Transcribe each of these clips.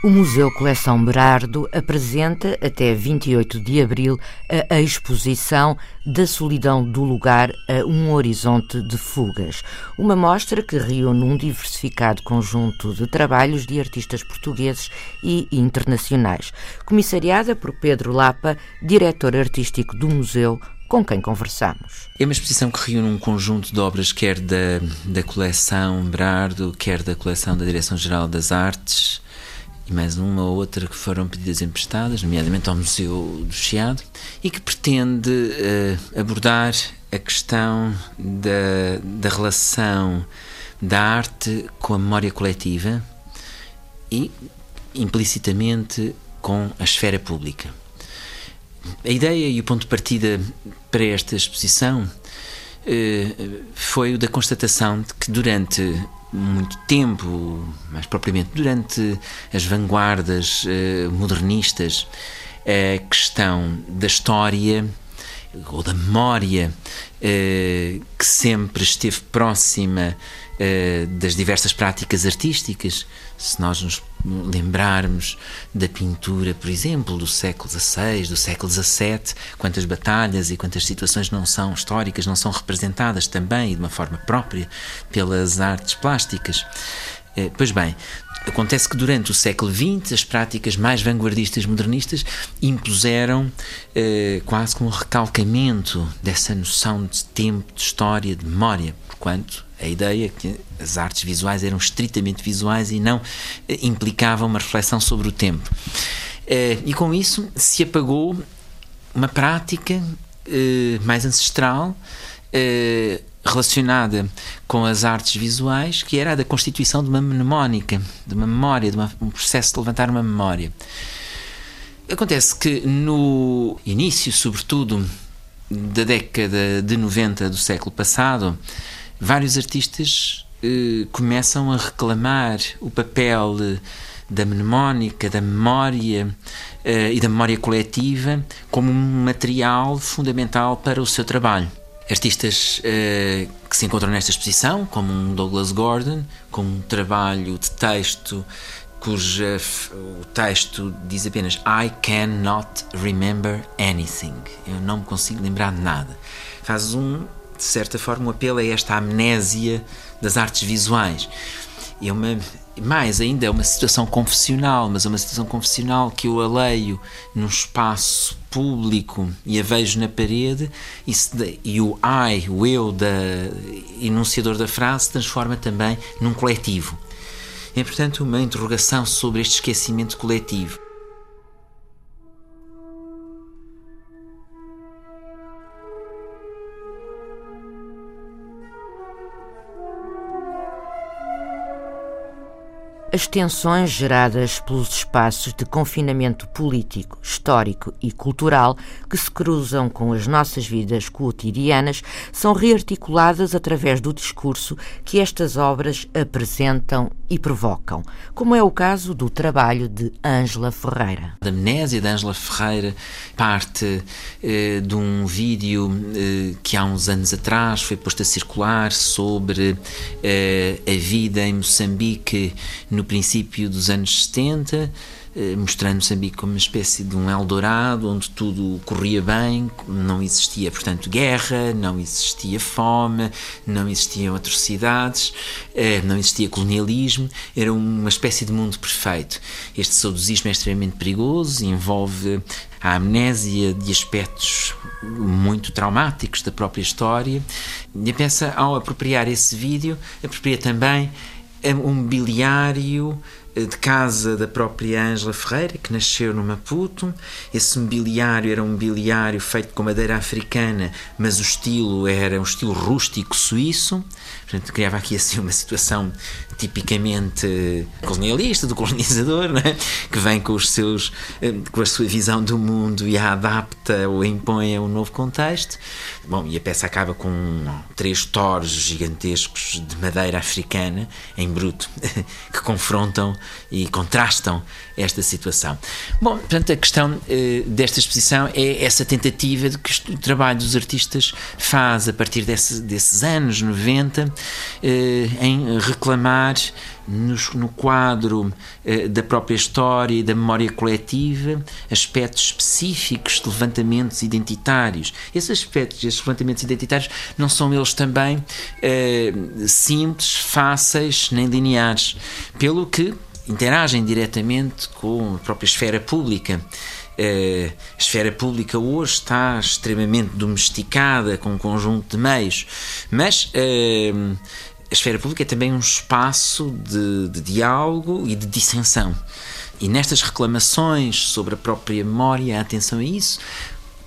O Museu Coleção Berardo apresenta até 28 de abril a exposição Da Solidão do Lugar a um Horizonte de Fugas, uma mostra que reúne um diversificado conjunto de trabalhos de artistas portugueses e internacionais, comissariada por Pedro Lapa, diretor artístico do museu, com quem conversamos. É uma exposição que reúne um conjunto de obras, quer da, da coleção Berardo, quer da coleção da Direção-Geral das Artes e mais uma ou outra que foram pedidas emprestadas, nomeadamente ao Museu do Chiado, e que pretende uh, abordar a questão da, da relação da arte com a memória coletiva e, implicitamente, com a esfera pública. A ideia e o ponto de partida para esta exposição foi o da constatação de que durante muito tempo, mais propriamente durante as vanguardas uh, modernistas, a questão da história ou da memória uh, que sempre esteve próxima uh, das diversas práticas artísticas. Se nós nos lembrarmos da pintura, por exemplo, do século XVI, do século XVII, quantas batalhas e quantas situações não são históricas, não são representadas também de uma forma própria pelas artes plásticas. Eh, pois bem, Acontece que durante o século XX as práticas mais vanguardistas modernistas impuseram eh, quase como um recalcamento dessa noção de tempo, de história, de memória, porquanto a ideia é que as artes visuais eram estritamente visuais e não eh, implicavam uma reflexão sobre o tempo. Eh, e com isso se apagou uma prática eh, mais ancestral eh, relacionada com as artes visuais, que era a da constituição de uma mnemónica, de uma memória, de uma, um processo de levantar uma memória. Acontece que no início, sobretudo, da década de 90 do século passado, vários artistas eh, começam a reclamar o papel da mnemónica, da memória eh, e da memória coletiva como um material fundamental para o seu trabalho artistas uh, que se encontram nesta exposição, como um Douglas Gordon, com um trabalho de texto cuja o texto diz apenas I cannot remember anything. Eu não me consigo lembrar de nada. Faz um, de certa forma, um apelo a esta amnésia das artes visuais. É uma mais ainda é uma situação confessional, mas é uma situação confessional que eu a leio num espaço público e a vejo na parede e, se, e o I, o eu da enunciador da frase se transforma também num coletivo. É portanto uma interrogação sobre este esquecimento coletivo. As tensões geradas pelos espaços de confinamento político, histórico e cultural que se cruzam com as nossas vidas cotidianas são rearticuladas através do discurso que estas obras apresentam e provocam, como é o caso do trabalho de Ângela Ferreira. A amnésia de Ângela Ferreira parte eh, de um vídeo eh, que há uns anos atrás foi posto a circular sobre eh, a vida em Moçambique no princípio dos anos 70, eh, mostrando Moçambique como uma espécie de um Eldorado, onde tudo corria bem, não existia, portanto, guerra, não existia fome, não existiam atrocidades, eh, não existia colonialismo, era uma espécie de mundo perfeito. Este saudosismo é extremamente perigoso, envolve a amnésia de aspectos muito traumáticos da própria história. E a peça, ao apropriar esse vídeo, apropria também o mobiliário de casa da própria Ângela Ferreira, que nasceu no Maputo. Esse mobiliário era um mobiliário feito com madeira africana, mas o estilo era um estilo rústico suíço. Portanto, criava aqui assim uma situação tipicamente colonialista, do colonizador, é? que vem com os seus eh, com a sua visão do mundo e a adapta ou impõe a um novo contexto. Bom, e a peça acaba com três toros gigantescos de madeira africana em bruto que confrontam e contrastam esta situação. Bom, portanto, a questão eh, desta exposição é essa tentativa de que o trabalho dos artistas faz a partir desse, desses anos 90 eh, em reclamar no, no quadro eh, da própria história e da memória coletiva aspectos específicos de levantamentos identitários. Esses aspectos, esses levantamentos identitários, não são eles também eh, simples, fáceis nem lineares, pelo que interagem diretamente com a própria esfera pública. Uh, a esfera pública hoje está extremamente domesticada com um conjunto de meios, mas uh, a esfera pública é também um espaço de, de diálogo e de dissensão. E nestas reclamações sobre a própria memória, a atenção a isso,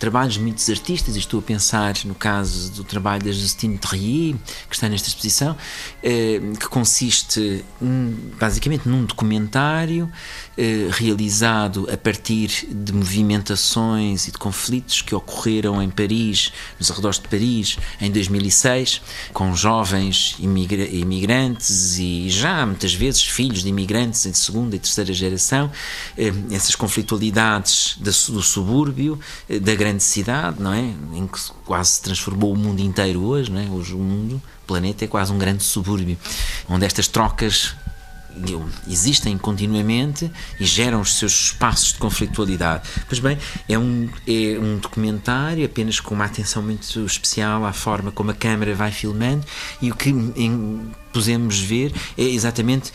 trabalhos de muitos artistas, e estou a pensar no caso do trabalho da Justine Terrier, que está nesta exposição, eh, que consiste basicamente num documentário eh, realizado a partir de movimentações e de conflitos que ocorreram em Paris, nos arredores de Paris, em 2006, com jovens imigrantes e já muitas vezes filhos de imigrantes de segunda e terceira geração, eh, essas conflitualidades do subúrbio, da grande grande cidade, não é? Em que quase se transformou o mundo inteiro hoje, não é? Hoje o mundo, o planeta é quase um grande subúrbio, onde estas trocas existem continuamente e geram os seus espaços de conflitualidade. Pois bem, é um, é um documentário apenas com uma atenção muito especial à forma como a câmera vai filmando e o que pusemos ver é exatamente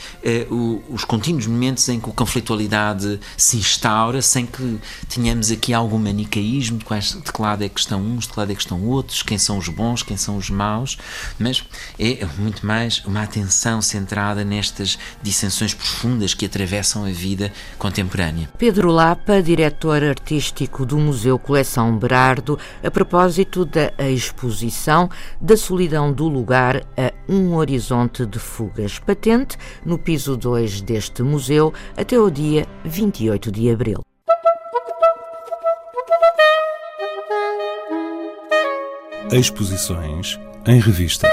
uh, o, os contínuos momentos em que a conflitualidade se instaura sem que tenhamos aqui algum manicaísmo de, quais, de que lado é que estão uns, de que lado é que estão outros, quem são os bons, quem são os maus, mas é muito mais uma atenção centrada nestas dissensões profundas que atravessam a vida contemporânea. Pedro Lapa, diretor artístico do Museu Coleção Berardo, a propósito da exposição da solidão do lugar a um horizonte horizonte de fugas, patente no piso 2 deste museu até o dia 28 de abril. Exposições em revista.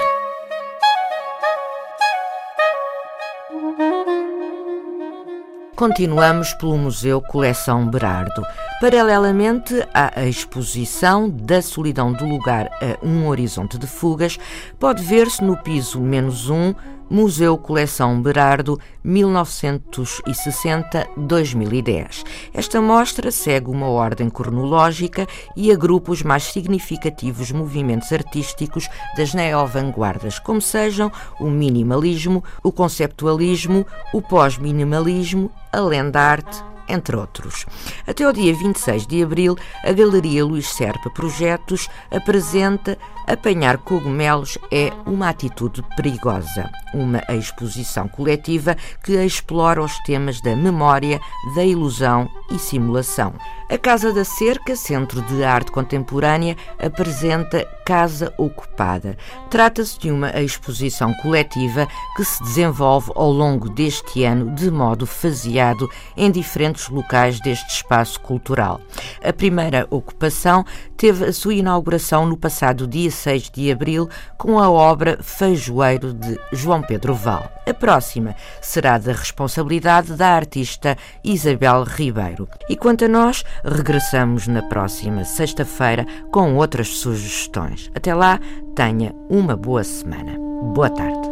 Continuamos pelo Museu Coleção Berardo. Paralelamente à exposição da solidão do lugar a um horizonte de fugas, pode ver-se no piso menos um Museu Coleção Berardo 1960-2010. Esta mostra segue uma ordem cronológica e agrupa os mais significativos movimentos artísticos das neo-vanguardas, como sejam o minimalismo, o conceptualismo, o pós-minimalismo, a lenda arte entre outros. Até o dia 26 de abril, a Galeria Luís Serpa Projetos apresenta Apanhar cogumelos é uma atitude perigosa, uma exposição coletiva que explora os temas da memória, da ilusão e simulação. A Casa da Cerca, Centro de Arte Contemporânea, apresenta Casa Ocupada. Trata-se de uma exposição coletiva que se desenvolve ao longo deste ano de modo faseado em diferentes locais deste espaço cultural. A primeira ocupação teve a sua inauguração no passado dia 6 de abril com a obra Feijoeiro de João Pedro Val. A próxima será da responsabilidade da artista Isabel Ribeiro. E quanto a nós, regressamos na próxima sexta-feira com outras sugestões. Até lá, tenha uma boa semana. Boa tarde.